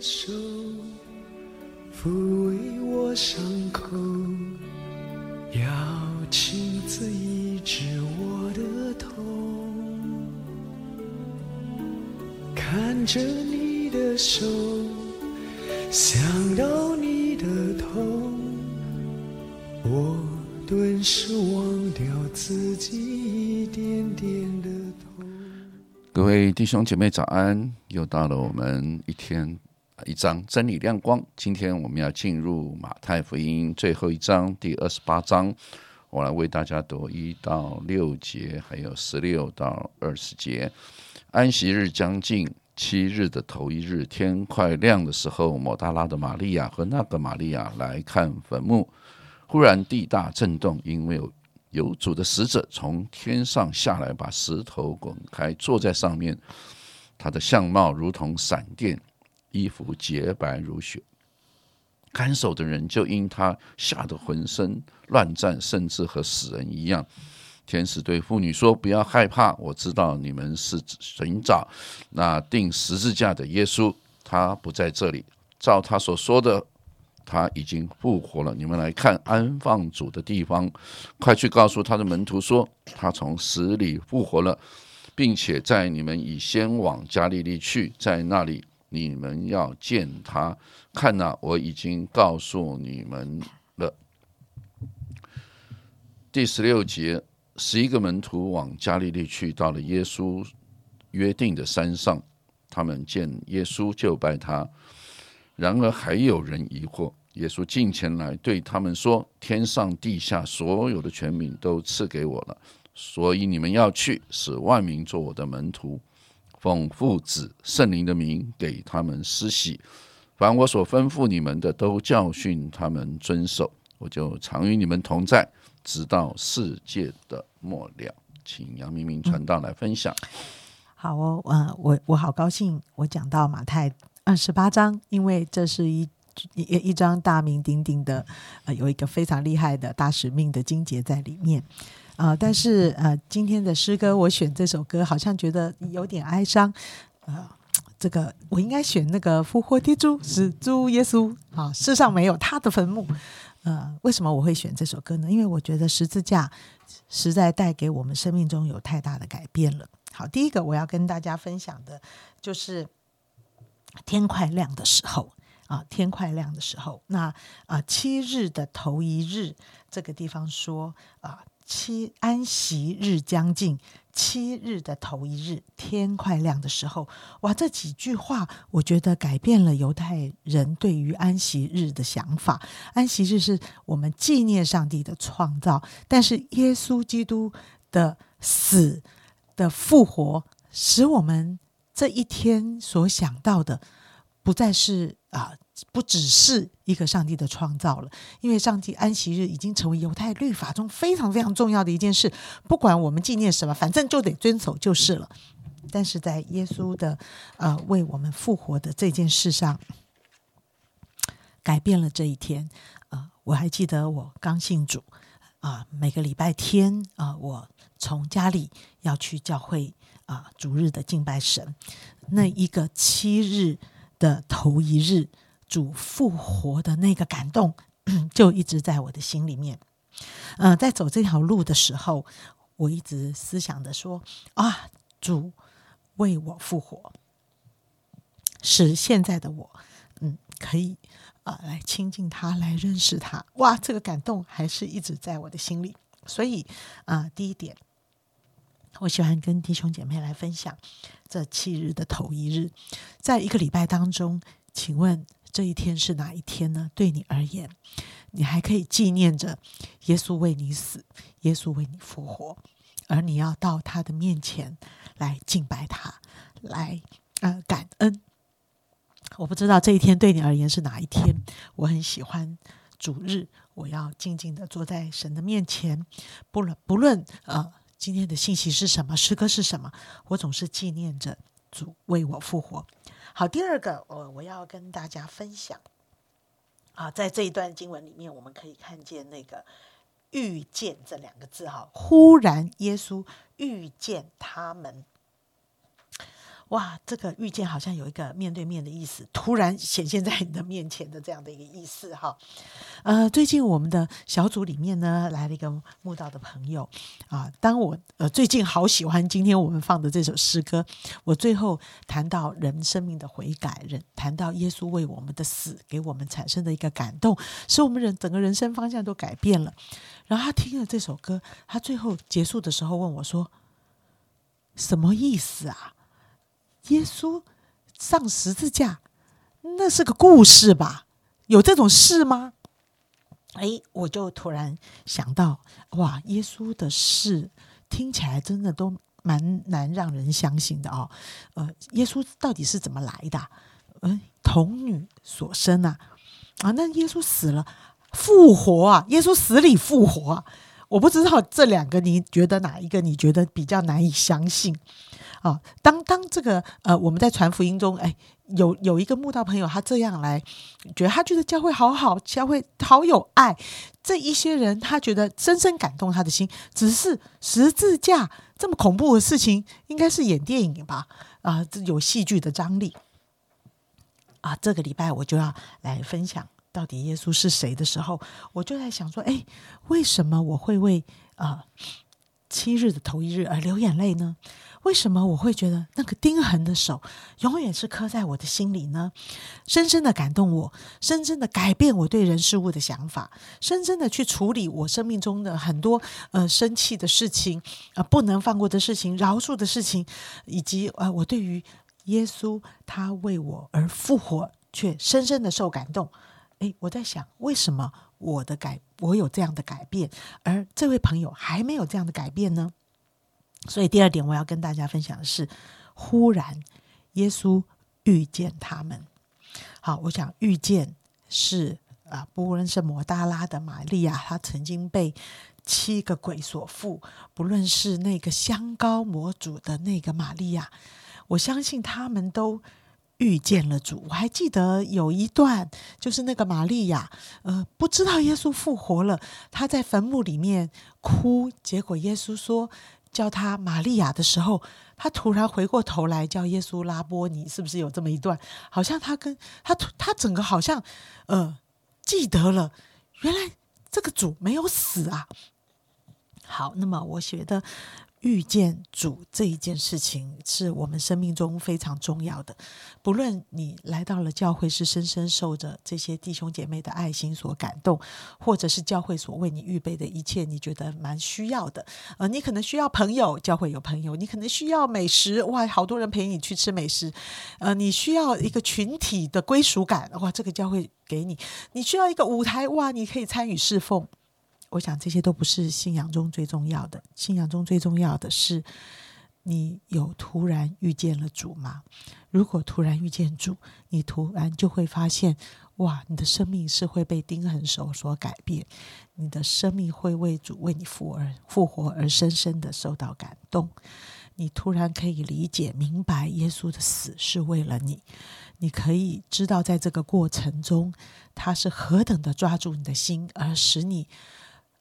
手，抚慰我伤口，要亲自医治我的痛。看着你的手，想到你的痛，我顿时忘掉自己一点点的痛。各位弟兄姐妹早安！又到了我们一天一章真理亮光。今天我们要进入马太福音最后一章第二十八章，我来为大家读一到六节，还有十六到二十节。安息日将近，七日的头一日，天快亮的时候，抹大拉的玛利亚和那个玛利亚来看坟墓，忽然地大震动，因为有有主的使者从天上下来，把石头滚开，坐在上面。他的相貌如同闪电，衣服洁白如雪。看守的人就因他吓得浑身乱战，甚至和死人一样。天使对妇女说：“不要害怕，我知道你们是寻找那钉十字架的耶稣，他不在这里。照他所说的，他已经复活了。你们来看安放主的地方，快去告诉他的门徒说，他从死里复活了，并且在你们已先往加利利去，在那里你们要见他。看呐、我已经告诉你们了。”第十六节，十一个门徒往加利利去，到了耶稣约定的山上，他们见耶稣就拜他。然而还有人疑惑。耶稣近前来对他们说：“天上地下所有的权柄都赐给我了，所以你们要去，使万民做我的门徒，奉父子圣灵的名给他们施洗。凡我所吩咐你们的，都教训他们遵守。我就常与你们同在，直到世界的末了。”请杨明明传道来分享。好哦，呃，我我好高兴，我讲到马太二十八章，因为这是一一一张大名鼎鼎的，呃，有一个非常厉害的大使命的经节在里面。呃，但是呃，今天的诗歌我选这首歌，好像觉得有点哀伤。呃，这个我应该选那个复活的主是主耶稣啊，世上没有他的坟墓。呃，为什么我会选这首歌呢？因为我觉得十字架实在带给我们生命中有太大的改变了。好，第一个我要跟大家分享的就是天快亮的时候啊，天快亮的时候，那啊七日的头一日，这个地方说啊七安息日将近，七日的头一日，天快亮的时候，哇，这几句话我觉得改变了犹太人对于安息日的想法。安息日是我们纪念上帝的创造，但是耶稣基督的死。的复活，使我们这一天所想到的，不再是啊、不只是一个上帝的创造了。因为上帝安息日已经成为犹太律法中非常非常重要的一件事，不管我们纪念什么，反正就得遵守就是了。但是在耶稣的呃为我们复活的这件事上，改变了这一天。啊、我还记得我刚信主啊、每个礼拜天啊、我从家里要去教会啊、主日的敬拜神，那一个七日的头一日，主复活的那个感动，就一直在我的心里面。呃，在走这条路的时候，我一直思想的说啊，主为我复活，使现在的我，嗯，可以啊、来亲近他，来认识他。哇，这个感动还是一直在我的心里。所以啊、第一点，我喜欢跟弟兄姐妹来分享这七日的头一日，在一个礼拜当中，请问这一天是哪一天呢？对你而言，你还可以纪念着耶稣为你死，耶稣为你复活，而你要到他的面前来敬拜他，来呃感恩。我不知道这一天对你而言是哪一天，我很喜欢主日，我要静静的坐在神的面前，不论不论呃今天的信息是什么，诗歌是什么，我总是纪念着主为我复活。好，第二个，我我要跟大家分享啊，在这一段经文里面，我们可以看见那个“遇见”这两个字哈，忽然耶稣遇见他们。哇，这个遇见好像有一个面对面的意思，突然显现在你的面前的这样的一个意思哈。呃，最近我们的小组里面呢来了一个慕道的朋友啊，当我呃最近好喜欢今天我们放的这首诗歌，我最后谈到人生命的悔改，人谈到耶稣为我们的死给我们产生的一个感动，使我们人整个人生方向都改变了。然后他听了这首歌，他最后结束的时候问我说：“什么意思啊？耶稣上十字架，那是个故事吧？有这种事吗？”哎，我就突然想到，哇，耶稣的事听起来真的都蛮难让人相信的哦。呃，耶稣到底是怎么来的？嗯，童女所生啊，啊，那耶稣死了。复活啊！耶稣死里复活啊！我不知道这两个，你觉得哪一个你觉得比较难以相信啊？当当这个呃，我们在传福音中，哎，有有一个慕道朋友，他这样来，觉得他觉得教会好好，教会好有爱，这一些人他觉得深深感动他的心。只是十字架这么恐怖的事情，应该是演电影吧？啊，这有戏剧的张力啊！这个礼拜我就要来分享。到底耶稣是谁的时候，我就在想说：哎，为什么我会为啊七日的头一日而流眼泪呢？为什么我会觉得那个钉痕的手永远是刻在我的心里呢？深深的感动我，深深的改变我对人事物的想法，深深的去处理我生命中的很多呃生气的事情啊，不能放过的事情，饶恕的事情，以及呃我对于耶稣他为我而复活，却深深的受感动。哎，我在想，为什么我的改，我有这样的改变，而这位朋友还没有这样的改变呢？所以第二点，我要跟大家分享的是，忽然耶稣遇见他们。好，我想遇见是啊，不论是摩大拉的玛利亚，她曾经被七个鬼所附；不论是那个香膏魔主的那个玛利亚，我相信他们都。遇见了主，我还记得有一段，就是那个玛利亚，呃，不知道耶稣复活了，她在坟墓里面哭，结果耶稣说叫她玛利亚的时候，她突然回过头来叫耶稣拉波尼，是不是有这么一段？好像她跟她她整个好像呃记得了，原来这个主没有死啊。好，那么我觉得。遇见主这一件事情是我们生命中非常重要的。不论你来到了教会，是深深受着这些弟兄姐妹的爱心所感动，或者是教会所为你预备的一切，你觉得蛮需要的。呃，你可能需要朋友，教会有朋友；你可能需要美食，哇，好多人陪你去吃美食。呃，你需要一个群体的归属感，哇，这个教会给你。你需要一个舞台，哇，你可以参与侍奉。我想这些都不是信仰中最重要的。信仰中最重要的是，你有突然遇见了主吗？如果突然遇见主，你突然就会发现，哇，你的生命是会被钉痕手所改变，你的生命会为主为你复而复活而深深的受到感动。你突然可以理解明白，耶稣的死是为了你。你可以知道，在这个过程中，他是何等的抓住你的心，而使你。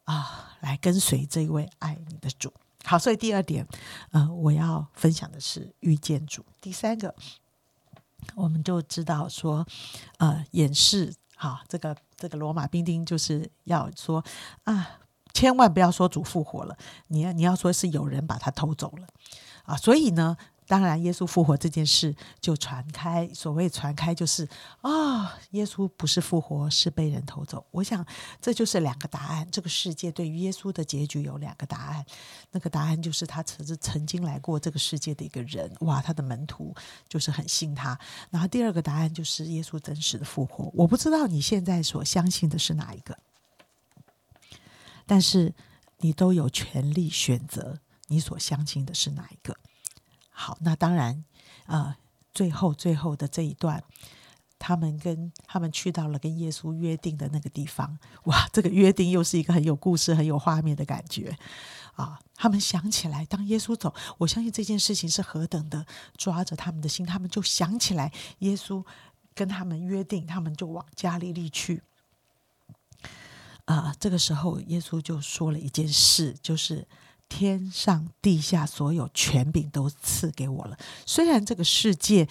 啊，来跟随这位爱你的主。好，所以第二点，呃，我要分享的是遇见主。第三个，我们就知道说，呃，演示好，这个这个罗马兵丁就是要说啊，千万不要说主复活了，你要你要说是有人把他偷走了啊，所以呢。当然，耶稣复活这件事就传开。所谓传开，就是啊，耶稣不是复活，是被人偷走。我想，这就是两个答案。这个世界对于耶稣的结局有两个答案。那个答案就是他曾曾经来过这个世界的一个人，哇，他的门徒就是很信他。然后第二个答案就是耶稣真实的复活。我不知道你现在所相信的是哪一个，但是你都有权利选择你所相信的是哪一个。好，那当然，呃，最后最后的这一段，他们跟他们去到了跟耶稣约定的那个地方，哇，这个约定又是一个很有故事、很有画面的感觉啊！他们想起来，当耶稣走，我相信这件事情是何等的抓着他们的心，他们就想起来耶稣跟他们约定，他们就往加利利去。啊，这个时候耶稣就说了一件事，就是。天上地下所有权柄都赐给我了。虽然这个世界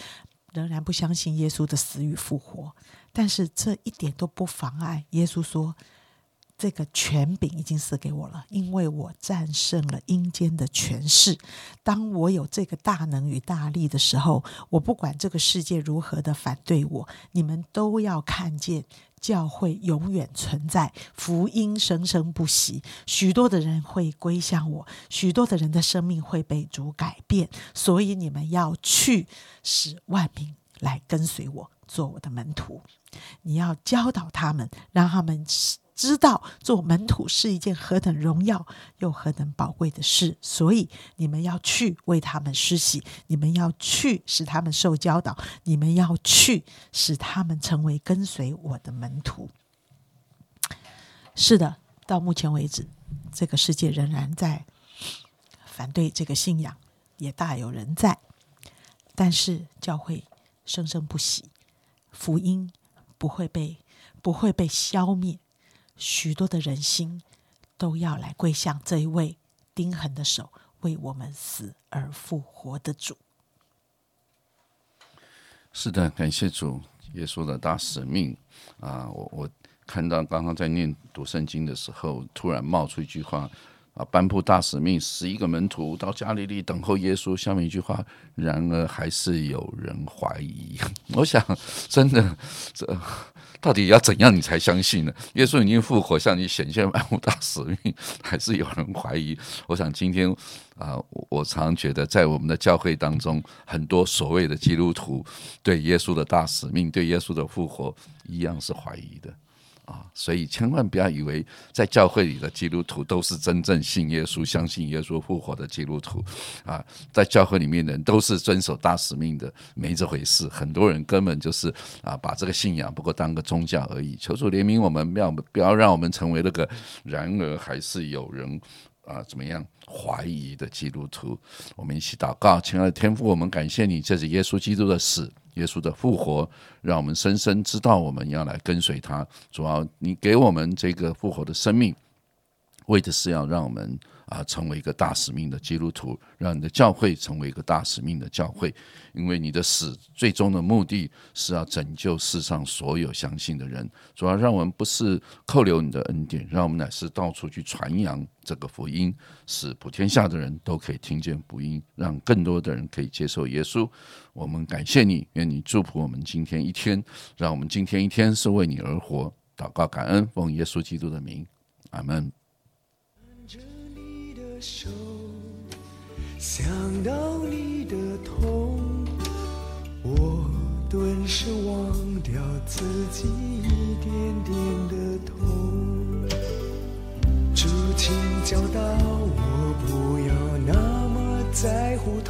仍然不相信耶稣的死与复活，但是这一点都不妨碍耶稣说。这个权柄已经赐给我了，因为我战胜了阴间的权势。当我有这个大能与大力的时候，我不管这个世界如何的反对我，你们都要看见教会永远存在，福音生生不息，许多的人会归向我，许多的人的生命会被主改变。所以你们要去，使万民来跟随我，做我的门徒。你要教导他们，让他们。知道做门徒是一件何等荣耀又何等宝贵的事，所以你们要去为他们施洗，你们要去使他们受教导，你们要去使他们成为跟随我的门徒。是的，到目前为止，这个世界仍然在反对这个信仰，也大有人在，但是教会生生不息，福音不会被不会被消灭。许多的人心都要来跪向这一位钉痕的手，为我们死而复活的主。是的，感谢主耶稣的大使命啊！我我看到刚刚在念读圣经的时候，突然冒出一句话啊：颁布大使命，十一个门徒到加利利等候耶稣。下面一句话，然而还是有人怀疑。我想，真的这。到底要怎样你才相信呢？耶稣已经复活，向你显现万物大使命，还是有人怀疑？我想今天啊，我常觉得在我们的教会当中，很多所谓的基督徒对耶稣的大使命、对耶稣的复活，一样是怀疑的。啊，所以千万不要以为在教会里的基督徒都是真正信耶稣、相信耶稣复活的基督徒啊，在教会里面的人都是遵守大使命的，没这回事。很多人根本就是啊，把这个信仰不过当个宗教而已。求主怜悯我们，不要不要让我们成为那个。然而还是有人啊，怎么样怀疑的基督徒？我们一起祷告，亲爱的天父，我们感谢你，这是耶稣基督的死。耶稣的复活，让我们深深知道我们要来跟随他。主要你给我们这个复活的生命，为的是要让我们。啊，成为一个大使命的基督徒，让你的教会成为一个大使命的教会，因为你的死最终的目的是要拯救世上所有相信的人。主要让我们不是扣留你的恩典，让我们乃是到处去传扬这个福音，使普天下的人都可以听见福音，让更多的人可以接受耶稣。我们感谢你，愿你祝福我们今天一天，让我们今天一天是为你而活。祷告感恩，奉耶稣基督的名，阿门。着你的手，想到你的痛，我顿时忘掉自己一点点的痛。主，请教导我不要那么在乎痛。